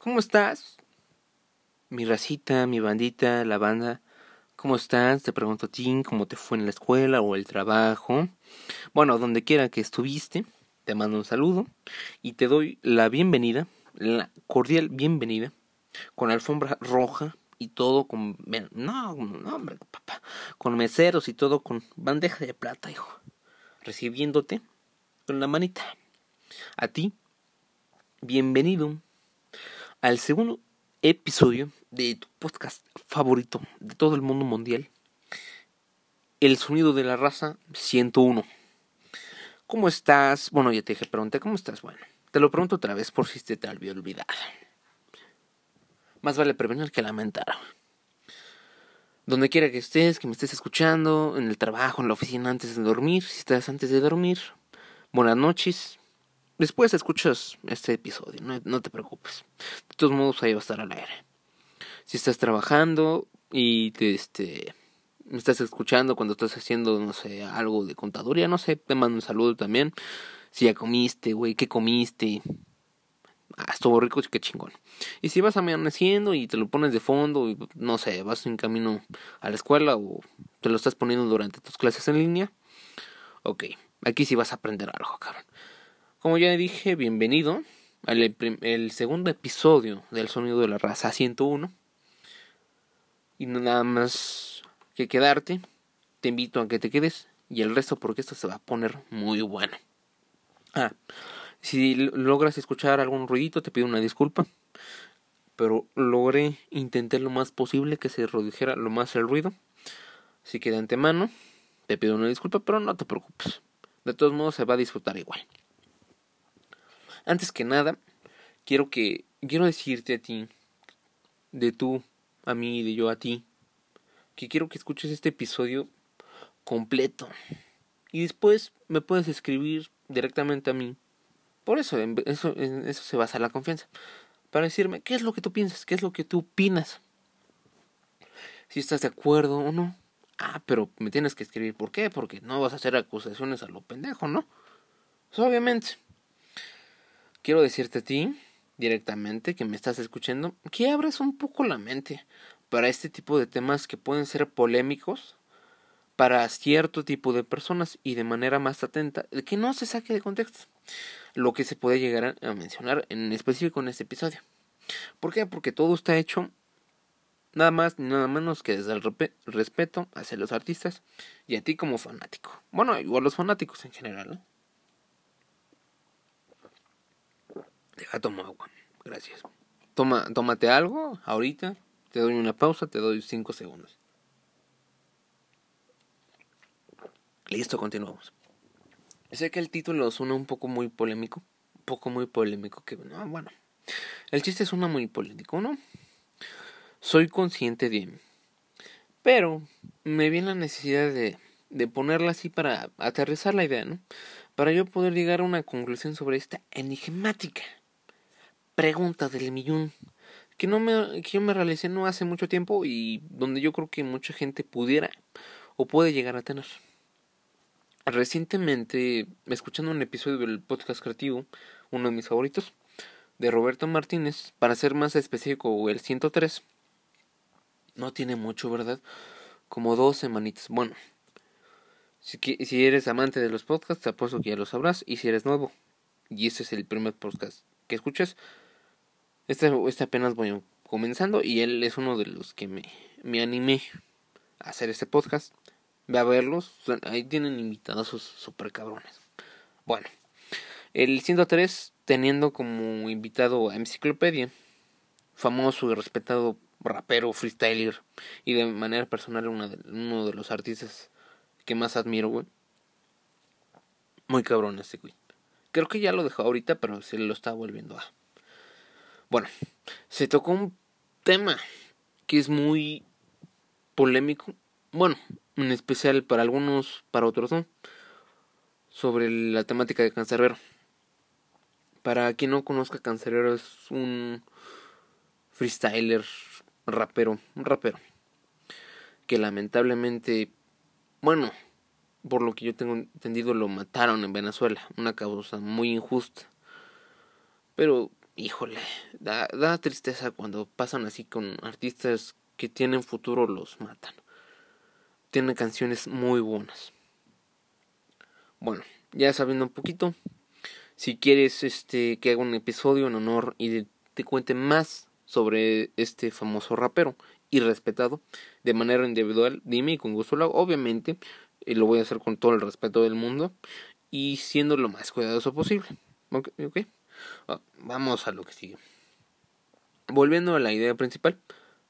¿Cómo estás? Mi racita, mi bandita, la banda. ¿Cómo estás? Te pregunto a ti, ¿cómo te fue en la escuela o el trabajo? Bueno, donde quiera que estuviste, te mando un saludo y te doy la bienvenida, la cordial bienvenida, con alfombra roja y todo con... No, no, hombre, papá. Con meseros y todo con bandeja de plata, hijo. Recibiéndote con la manita. A ti, bienvenido al segundo episodio de tu podcast favorito de todo el mundo mundial. El sonido de la raza 101. ¿Cómo estás? Bueno, ya te dije, pregunté, ¿cómo estás? Bueno, te lo pregunto otra vez por si te, te había olvidado. Más vale prevenir que lamentar. Donde quiera que estés, que me estés escuchando, en el trabajo, en la oficina antes de dormir, si estás antes de dormir, buenas noches. Después escuchas este episodio, no, te preocupes. De todos modos, ahí va a estar al aire. Si estás trabajando y te, este, estás escuchando cuando estás haciendo, no sé, algo de contaduría, no sé, te mando un saludo también. Si ya comiste, güey, ¿qué comiste? ah, estuvo rico, qué chingón. Y si vas amaneciendo y te lo pones de fondo, y, no sé, vas en camino a la escuela o te lo estás poniendo durante tus clases en línea, ok, aquí sí vas a aprender algo, cabrón. Como ya dije, bienvenido al el segundo episodio del Sonido de la Raza 101. Y nada más que quedarte, te invito a que te quedes y el resto porque esto se va a poner muy bueno. Ah, si logras escuchar algún ruidito, te pido una disculpa. Pero logré, intenté lo más posible que se redujera lo más el ruido. Así que de antemano, te pido una disculpa, pero no te preocupes. De todos modos, se va a disfrutar igual. Antes que nada, quiero que quiero decirte a ti, de tú a mí y de yo a ti, que quiero que escuches este episodio completo. Y después me puedes escribir directamente a mí por eso, en eso, eso se basa la confianza. Para decirme qué es lo que tú piensas, qué es lo que tú opinas. Si estás de acuerdo o no. Ah, pero me tienes que escribir. ¿Por qué? Porque no vas a hacer acusaciones a lo pendejo, ¿no? Pues obviamente. Quiero decirte a ti, directamente, que me estás escuchando, que abres un poco la mente para este tipo de temas que pueden ser polémicos para cierto tipo de personas y de manera más atenta, que no se saque de contexto lo que se puede llegar a mencionar en específico en este episodio. ¿Por qué? Porque todo está hecho nada más ni nada menos que desde el respeto hacia los artistas y a ti como fanático. Bueno, igual los fanáticos en general, ¿no? Deja tomar agua. Gracias. Toma, tómate algo ahorita. Te doy una pausa, te doy cinco segundos. Listo, continuamos. Sé que el título suena un poco muy polémico. Un poco muy polémico. Que, no, bueno. El chiste suena muy polémico, ¿no? Soy consciente de. Pero me viene la necesidad de, de ponerla así para aterrizar la idea, ¿no? Para yo poder llegar a una conclusión sobre esta enigmática pregunta del millón que no me que yo me realicé no hace mucho tiempo y donde yo creo que mucha gente pudiera o puede llegar a tener. Recientemente, escuchando un episodio del podcast creativo, uno de mis favoritos, de Roberto Martínez, para ser más específico, el 103, no tiene mucho, ¿verdad? Como dos semanitas. Bueno, si, si eres amante de los podcasts, te apuesto que ya lo sabrás. Y si eres nuevo, y este es el primer podcast que escuchas, este, este apenas voy comenzando y él es uno de los que me, me animé a hacer este podcast. Ve a verlos. Ahí tienen invitados super cabrones. Bueno, el 103 teniendo como invitado a Enciclopedia, famoso y respetado rapero, freestyler y de manera personal de, uno de los artistas que más admiro, güey. Muy cabrón este güey. Creo que ya lo dejó ahorita, pero se lo está volviendo a. Bueno, se tocó un tema que es muy polémico. Bueno, en especial para algunos, para otros no, sobre la temática de Cancerbero. Para quien no conozca, Cancerbero es un freestyler, rapero, un rapero, que lamentablemente, bueno, por lo que yo tengo entendido, lo mataron en Venezuela, una causa muy injusta. Pero híjole, da, da tristeza cuando pasan así con artistas que tienen futuro los matan. Tiene canciones muy buenas. Bueno, ya sabiendo un poquito, si quieres este que haga un episodio en honor y te cuente más sobre este famoso rapero y respetado de manera individual, dime y con gusto lo hago. Obviamente, y lo voy a hacer con todo el respeto del mundo y siendo lo más cuidadoso posible. ¿Ok? okay. Ah, vamos a lo que sigue. Volviendo a la idea principal,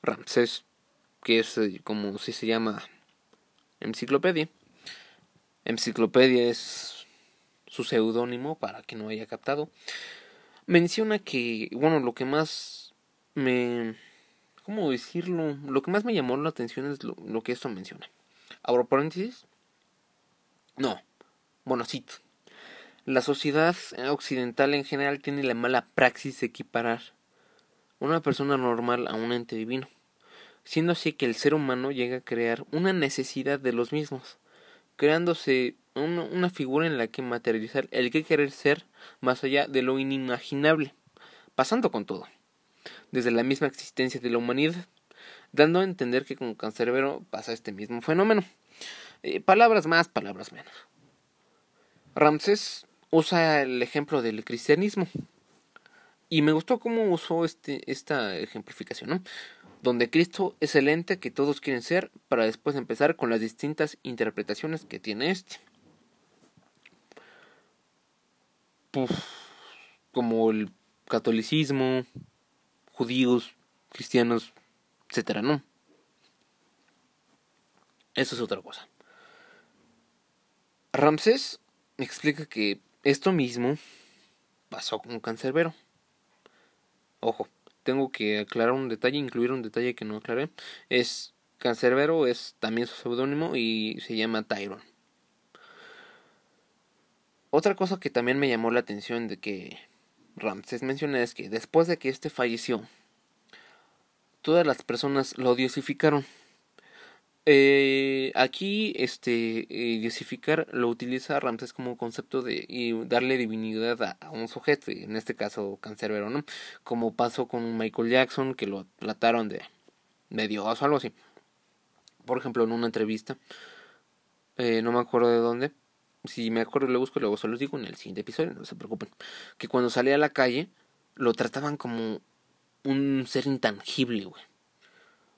Ramsés, que es eh, como si se llama enciclopedia. Enciclopedia es su seudónimo para que no haya captado. Menciona que, bueno, lo que más me... ¿Cómo decirlo? Lo que más me llamó la atención es lo, lo que esto menciona. Abro paréntesis. No. Bueno, cito. La sociedad occidental en general tiene la mala praxis de equiparar una persona normal a un ente divino, siendo así que el ser humano llega a crear una necesidad de los mismos, creándose una, figura en la que materializar el que querer ser más allá de lo inimaginable, pasando con todo, desde la misma existencia de la humanidad, dando a entender que con Cancerbero pasa este mismo fenómeno. Eh, palabras más, palabras menos. Ramsés usa el ejemplo del cristianismo. Y me gustó cómo usó este, esta ejemplificación, ¿no? Donde Cristo es el ente que todos quieren ser para después empezar con las distintas interpretaciones que tiene este. como el catolicismo, judíos, cristianos, etcétera, ¿no? Eso es otra cosa. Ramsés explica que esto mismo pasó con Cancerbero. Ojo, tengo que aclarar un detalle, incluir un detalle que no aclaré. Es Cancerbero es también su seudónimo y se llama Tyron. Otra cosa que también me llamó la atención de que Ramses menciona es que después de que este falleció, todas las personas lo diosificaron. Eh, aquí, este, eh, lo utiliza Ramses como concepto de y darle divinidad a, un sujeto, en este caso cancerbero, ¿no? Como pasó con Michael Jackson, que lo trataron de, de Dios o algo así. Por ejemplo, en una entrevista, eh, no me acuerdo de dónde, si me acuerdo lo busco, luego se los digo en el siguiente episodio, no se preocupen, que cuando salía a la calle, lo trataban como un ser intangible, güey.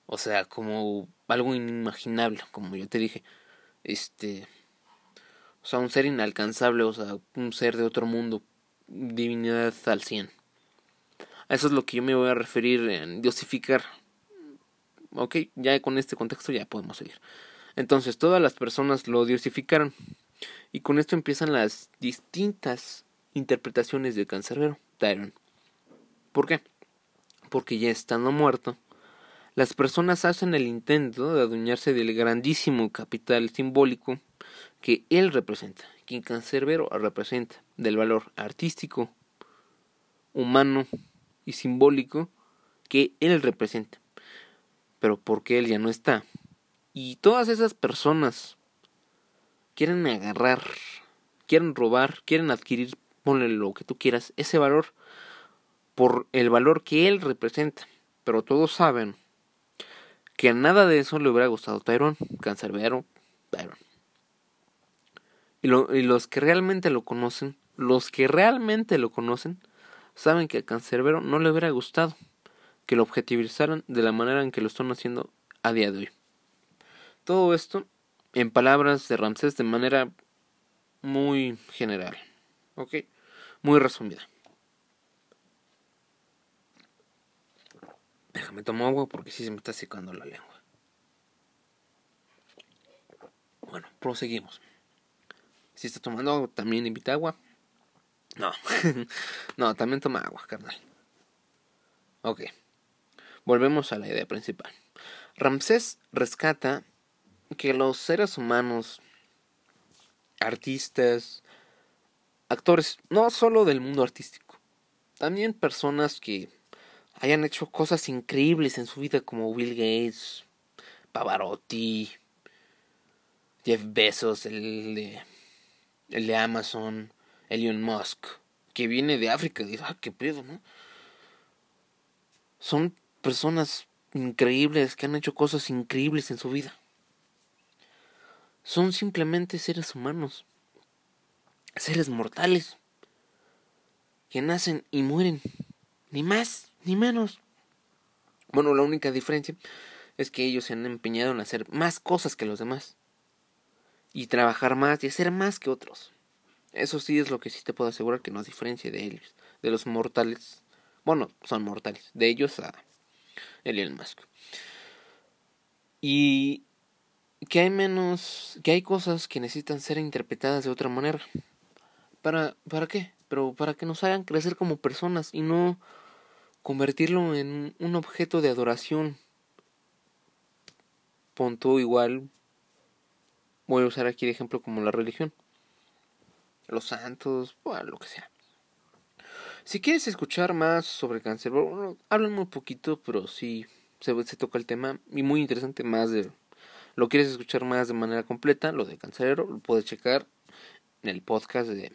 O sea, como algo inimaginable, como yo te dije. Este. O sea, un ser inalcanzable, o sea, un ser de otro mundo. Divinidad al cien. A eso es lo que yo me voy a referir en diosificar. Ok, ya con este contexto ya podemos seguir. Entonces, todas las personas lo diosificaron. Y con esto empiezan las distintas interpretaciones de Cancerbero, Tyron. ¿Por qué? Porque ya estando muerto, las personas hacen el intento de adueñarse del grandísimo capital simbólico que él representa, quien Cancerbero representa, del valor artístico, humano y simbólico que él representa. Pero porque él ya no está. Y todas esas personas quieren agarrar, quieren robar, quieren adquirir, ponle lo que tú quieras, ese valor por el valor que él representa. Pero todos saben que a nada de eso le hubiera gustado Tyrone, Cancerbero, Tyrone. Y, y los que realmente lo conocen, los que realmente lo conocen, saben que a Cancerbero no le hubiera gustado que lo objetivizaran de la manera en que lo están haciendo a día de hoy. Todo esto en palabras de Ramsés de manera muy general, ¿ok? Muy resumida. Déjame tomar agua porque sí se me está secando la lengua. Bueno, proseguimos. Si está tomando agua, también invita agua. No, no, también toma agua, carnal. Ok, volvemos a la idea principal. Ramsés rescata que los seres humanos, artistas, actores, no solo del mundo artístico, también personas que hayan hecho cosas increíbles en su vida como Bill Gates, Pavarotti, Jeff Bezos, el de, el de Amazon, Elon Musk, que viene de África, dice, ah, qué pedo, ¿no? son personas increíbles que han hecho cosas increíbles en su vida. Son simplemente seres humanos, seres mortales, que nacen y mueren, ni más ni menos. Bueno, la única diferencia es que ellos se han empeñado en hacer más cosas que los demás. Y trabajar más y hacer más que otros. Eso sí es lo que sí te puedo asegurar que nos diferencia de ellos, de los mortales. Bueno, son mortales, de ellos a Elon Musk. Y que hay menos, que hay cosas que necesitan ser interpretadas de otra manera. ¿Para, para qué? Pero para que nos hagan crecer como personas y no convertirlo en un objeto de adoración. Punto igual, voy a usar aquí de ejemplo como la religión. Los santos, lo que sea. Si quieres escuchar más sobre cáncer, hablan muy poquito, pero sí se, se toca el tema y muy interesante más de... Lo quieres escuchar más de manera completa, lo de cancerero, lo puedes checar en el podcast de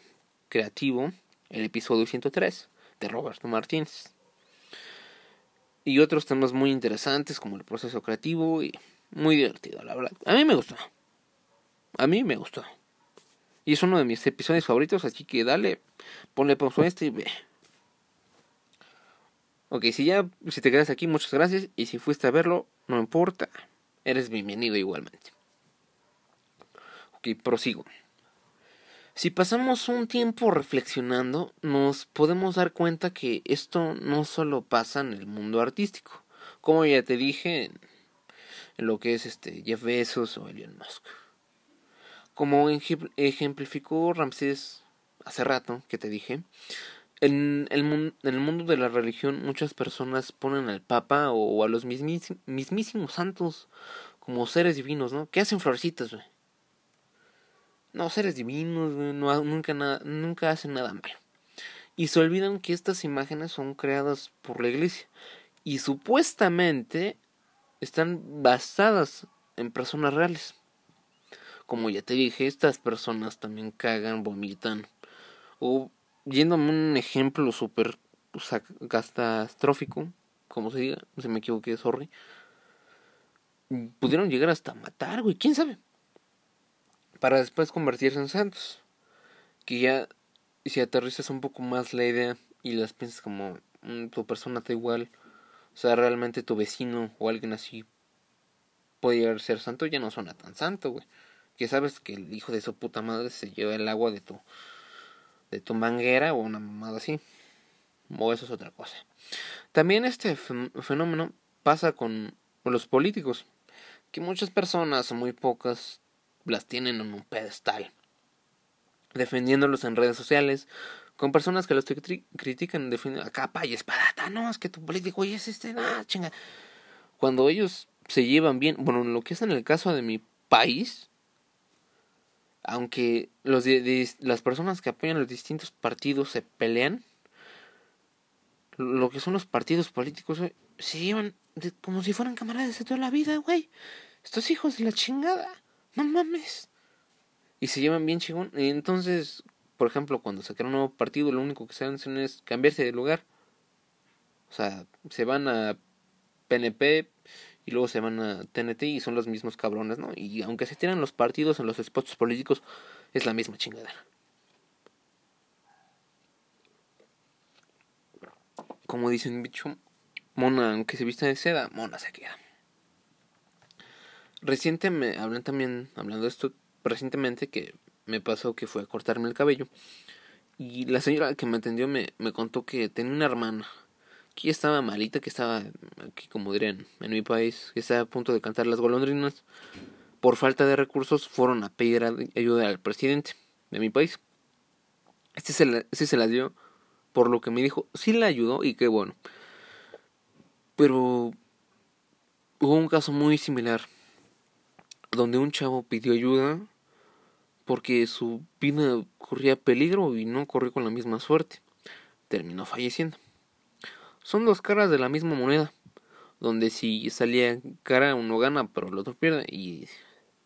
Creativo, el episodio 103 de Roberto Martínez y otros temas muy interesantes como el proceso creativo y muy divertido, la verdad. A mí me gustó. A mí me gustó. Y es uno de mis episodios favoritos, así que dale, ponle pausa a este y ve. Ok, si ya, si te quedas aquí, muchas gracias. Y si fuiste a verlo, no importa. Eres bienvenido igualmente. Ok, prosigo. Si pasamos un tiempo reflexionando, nos podemos dar cuenta que esto no solo pasa en el mundo artístico, como ya te dije en, lo que es este Jeff Bezos o Elon Musk. Como ejemplificó Ramsés hace rato que te dije, en el, mundo de la religión muchas personas ponen al Papa o a los mismísimos santos como seres divinos, ¿no? Que hacen florecitas, güey no, seres divinos, no, nunca, nada, nunca hacen nada malo. Y se olvidan que estas imágenes son creadas por la iglesia. Y supuestamente están basadas en personas reales. Como ya te dije, estas personas también cagan, vomitan. O yéndome un ejemplo súper catastrófico, como se diga, se me equivoqué, sorry. Pudieron llegar hasta matar, güey, quién sabe para después convertirse en santos. Que ya, si aterrizas un poco más la idea y las piensas como mm, tu persona está igual, o sea, realmente tu vecino o alguien así puede llegar a ser santo, ya no suena tan santo, güey. Que sabes que el hijo de su puta madre se lleva el agua de tu, de tu manguera o una mamada así. O eso es otra cosa. También este fenómeno pasa con los políticos, que muchas personas, muy pocas, las tienen en un pedestal, defendiéndolos en redes sociales, con personas que los critican a capa y espadata, no, es que tu político es este, no, chinga. Cuando ellos se llevan bien, bueno, lo que es en el caso de mi país, aunque los las personas que apoyan los distintos partidos se pelean, lo que son los partidos políticos, se llevan como si fueran camaradas de toda la vida, güey. Estos hijos de la chingada no mames. Y se llevan bien chingón. Entonces, por ejemplo, cuando sacan un nuevo partido, lo único que se hacen es cambiarse de lugar. O sea, se van a PNP y luego se van a TNT y son los mismos cabrones, ¿no? Y aunque se tiran los partidos en los spots políticos, es la misma chingadera. Como dicen, bicho, mona, aunque se vista de seda, mona se queda. Recientemente, hablan también, hablando de esto, recientemente que me pasó que fue a cortarme el cabello. Y la señora que me atendió me, me contó que tenía una hermana que estaba malita, que estaba aquí, como dirían, en mi país, que estaba a punto de cantar las golondrinas. Por falta de recursos, fueron a pedir ayuda al presidente de mi país. Este se la, este se la dio, por lo que me dijo, sí la ayudó y qué bueno. Pero hubo un caso muy similar donde un chavo pidió ayuda porque su vida corría peligro y no corrió con la misma suerte. Terminó falleciendo. Son dos caras de la misma moneda, donde si salía cara uno gana pero el otro pierde y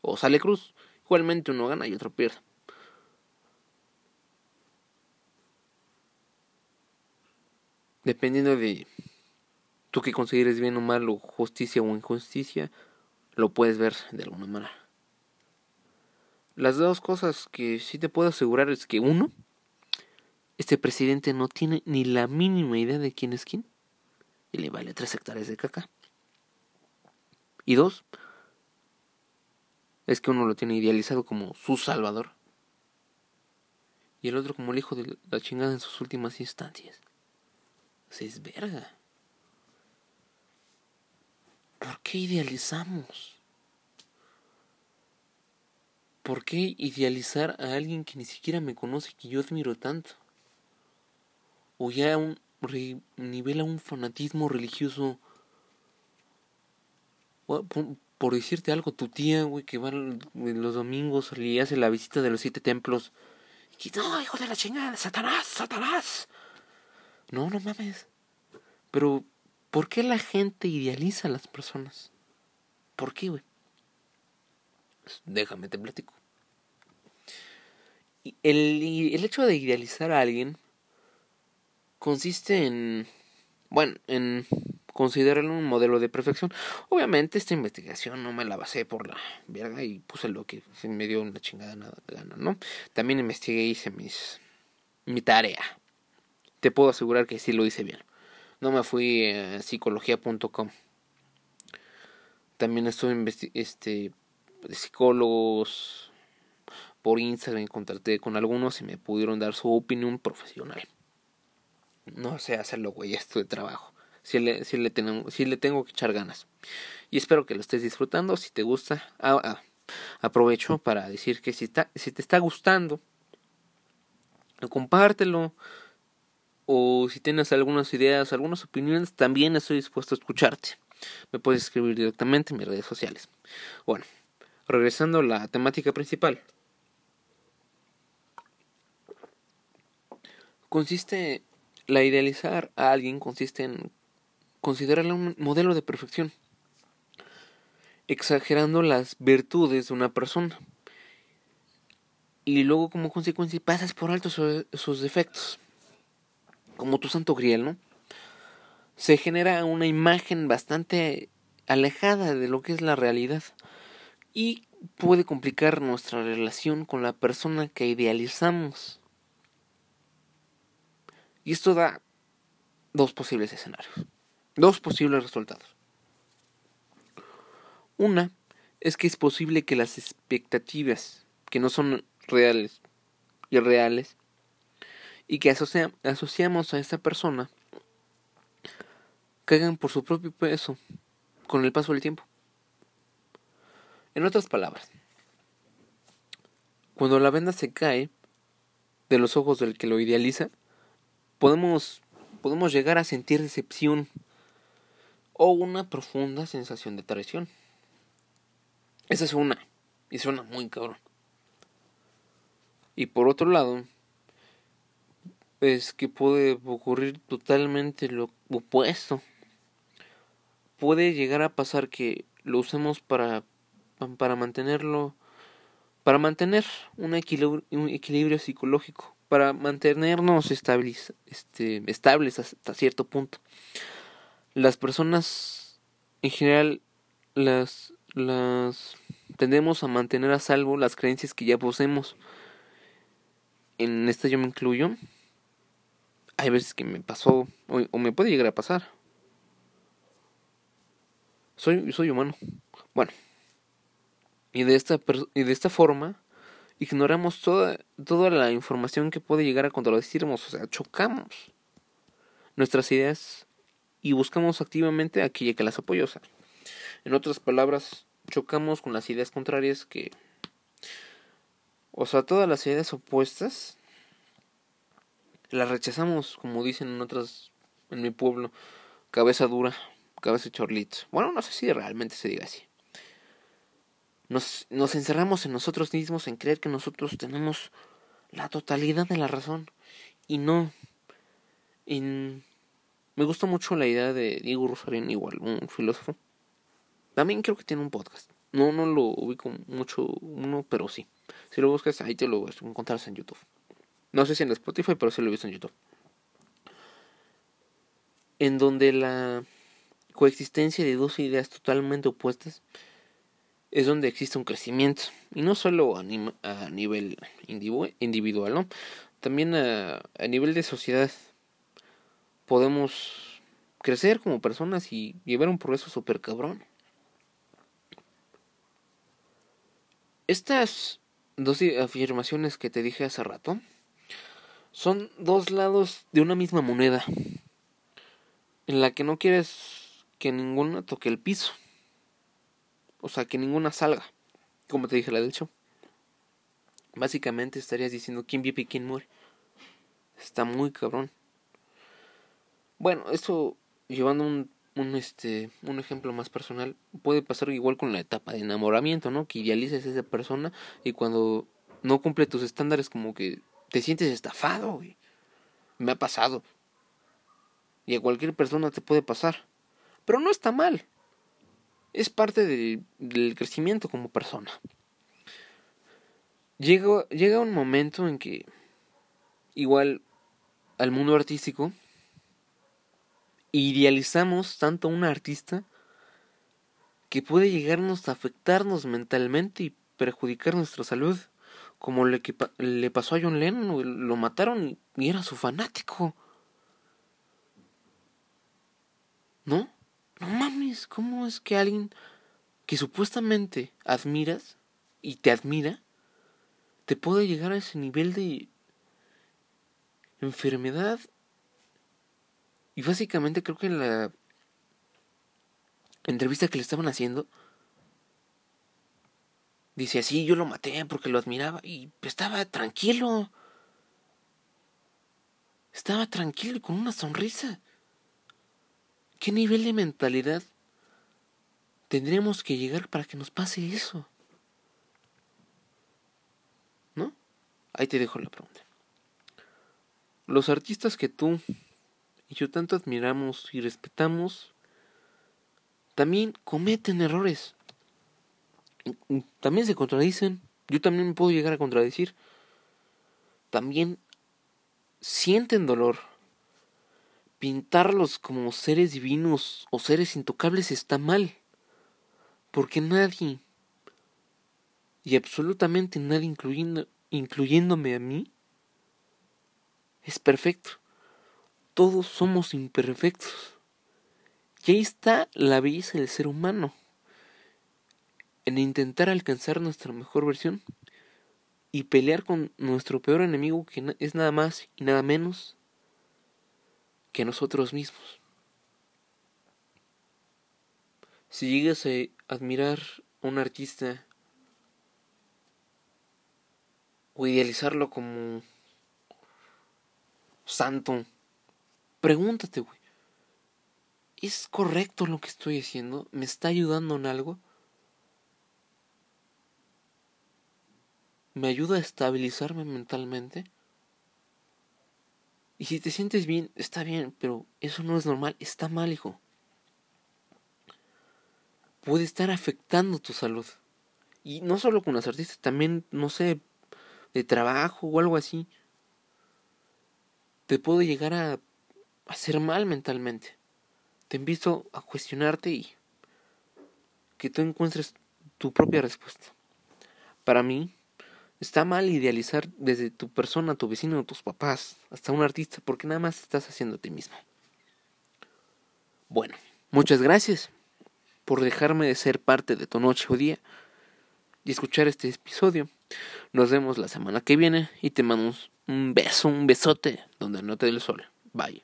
o sale cruz, igualmente uno gana y otro pierde. Dependiendo de tú que consideres bien o mal, o justicia o injusticia, lo puedes ver de alguna manera. Las dos cosas que sí te puedo asegurar es que uno, este presidente no tiene ni la mínima idea de quién es quién y le vale tres hectáreas de caca. Y dos, es que uno lo tiene idealizado como su salvador y el otro como el hijo de la chingada en sus últimas instancias. Se es verga. ¿Por qué idealizamos? ¿Por qué idealizar a alguien que ni siquiera me conoce, que yo admiro tanto? O ya un, nivela un fanatismo religioso. Por, decirte algo, tu tía, güey, que va los domingos y hace la visita de los siete templos. Y no, hijo de la chingada, Satanás, Satanás. No, no mames. Pero, ¿por qué la gente idealiza a las personas? ¿Por qué, güey? Déjame te platico. El, hecho de idealizar a alguien consiste en, bueno, en considerarlo un modelo de perfección. Obviamente esta investigación no me la basé por la verga y puse lo que me dio una chingada nada gana, ¿no? También investigué y hice mis mi tarea. Te puedo asegurar que sí lo hice bien. No me fui a psicología.com. También estuve este psicólogos por Instagram contacté con algunos y me pudieron dar su opinión profesional. No sé hacerlo, güey, esto de trabajo. Si le, si, le tengo, si le tengo que echar ganas. Y espero que lo estés disfrutando. Si te gusta, ah, ah, aprovecho para decir que si, está, si te está gustando, compártelo. O si tienes algunas ideas, algunas opiniones, también estoy dispuesto a escucharte. Me puedes escribir directamente en mis redes sociales. Bueno, regresando a la temática principal. Consiste, la idealizar a alguien consiste en considerarle un modelo de perfección, exagerando las virtudes de una persona. Y luego como consecuencia pasas por alto sus defectos. Como tu santo grial, ¿no? Se genera una imagen bastante alejada de lo que es la realidad y puede complicar nuestra relación con la persona que idealizamos. Y esto da dos posibles escenarios, dos posibles resultados. Una es que es posible que las expectativas que no son reales y reales y que asociamos a esta persona caigan por su propio peso con el paso del tiempo. En otras palabras, cuando la venda se cae de los ojos del que lo idealiza, podemos, podemos llegar a sentir decepción o una profunda sensación de traición. Esa es una, y suena muy cabrón. Y por otro lado, es que puede ocurrir totalmente lo opuesto. Puede llegar a pasar que lo usemos para para mantenerlo, para mantener un equilibrio, un equilibrio psicológico, para mantenernos estables, este, estables hasta cierto punto. Las personas en general las, las tendemos a mantener a salvo las creencias que ya poseemos. En esta yo me incluyo. Hay veces que me pasó o, me puede llegar a pasar. Soy, soy humano. Bueno, y de esta, y de esta forma ignoramos toda, toda la información que puede llegar a contradecirnos, o sea, chocamos nuestras ideas y buscamos activamente aquella que las apoya. O sea, en otras palabras, chocamos con las ideas contrarias que... O sea, todas las ideas opuestas las rechazamos, como dicen en otras, en mi pueblo, cabeza dura, cabeza chorlito. Bueno, no sé si realmente se diga así. Nos, nos encerramos en nosotros mismos en creer que nosotros tenemos la totalidad de la razón y no. Me gusta mucho la idea de Diego Rosarín, igual, un filósofo. También creo que tiene un podcast. No, no lo ubico mucho uno, pero sí. Si lo buscas, ahí te lo encontrarás en YouTube. No sé si en Spotify, pero sí lo he visto en YouTube. En donde la coexistencia de dos ideas totalmente opuestas es donde existe un crecimiento. Y no solo a, nivel individual, ¿no? También a, a nivel de sociedad. Podemos crecer como personas y llevar un progreso súper cabrón. Estas dos afirmaciones que te dije hace rato son dos lados de una misma moneda en la que no quieres que ninguna toque el piso. O sea, que ninguna salga. Como te dije la del show. Básicamente estarías diciendo quién vive y quién muere. Está muy cabrón. Bueno, esto llevando un, un, este, un ejemplo más personal, puede pasar igual con la etapa de enamoramiento, ¿no? Que idealices a esa persona y cuando no cumple tus estándares como que te sientes estafado. Me ha pasado. Y a cualquier persona te puede pasar. Pero no está mal es parte del crecimiento como persona. Llega, llega un momento en que, igual al mundo artístico, idealizamos tanto a un artista que puede llegarnos a afectarnos mentalmente y perjudicar nuestra salud, como le, que, le pasó a John Lennon, lo mataron y era su fanático. ¿No? No mames, ¿cómo es que alguien que supuestamente admiras y te admira te puede llegar a ese nivel de enfermedad? Y básicamente creo que en la entrevista que le estaban haciendo, dice así, yo lo maté porque lo admiraba y estaba tranquilo. Estaba tranquilo con una sonrisa. ¿Qué nivel de mentalidad tendríamos que llegar para que nos pase eso? ¿No? Ahí te dejo la pregunta. Los artistas que tú y yo tanto admiramos y respetamos también cometen errores. También se contradicen. Yo también me puedo llegar a contradecir. También sienten dolor pintarlos como seres divinos o seres intocables está mal. Porque nadie, y absolutamente nadie incluyendo, incluyéndome a mí, es perfecto. Todos somos imperfectos. Y ahí está la belleza del ser humano. En intentar alcanzar nuestra mejor versión y pelear con nuestro peor enemigo que es nada más y nada menos que nosotros mismos. Si llegas a admirar a un artista o idealizarlo como santo, pregúntate, güey, ¿es correcto lo que estoy haciendo? ¿Me está ayudando en algo? ¿Me ayuda a estabilizarme mentalmente? Y si te sientes bien, está bien, pero eso no es normal, está mal, hijo. Puede estar afectando tu salud. Y no solo con las artistas, también, no sé, de trabajo o algo así. Te puede llegar a hacer mal mentalmente. Te invito a cuestionarte y que tú encuentres tu propia respuesta. Para mí, Está mal idealizar desde tu persona, tu vecino, tus papás, hasta un artista, porque nada más estás haciendo a ti mismo. Bueno, muchas gracias por dejarme de ser parte de tu noche o día y escuchar este episodio. Nos vemos la semana que viene y te mando un beso, un besote donde no te dé el sol. Bye.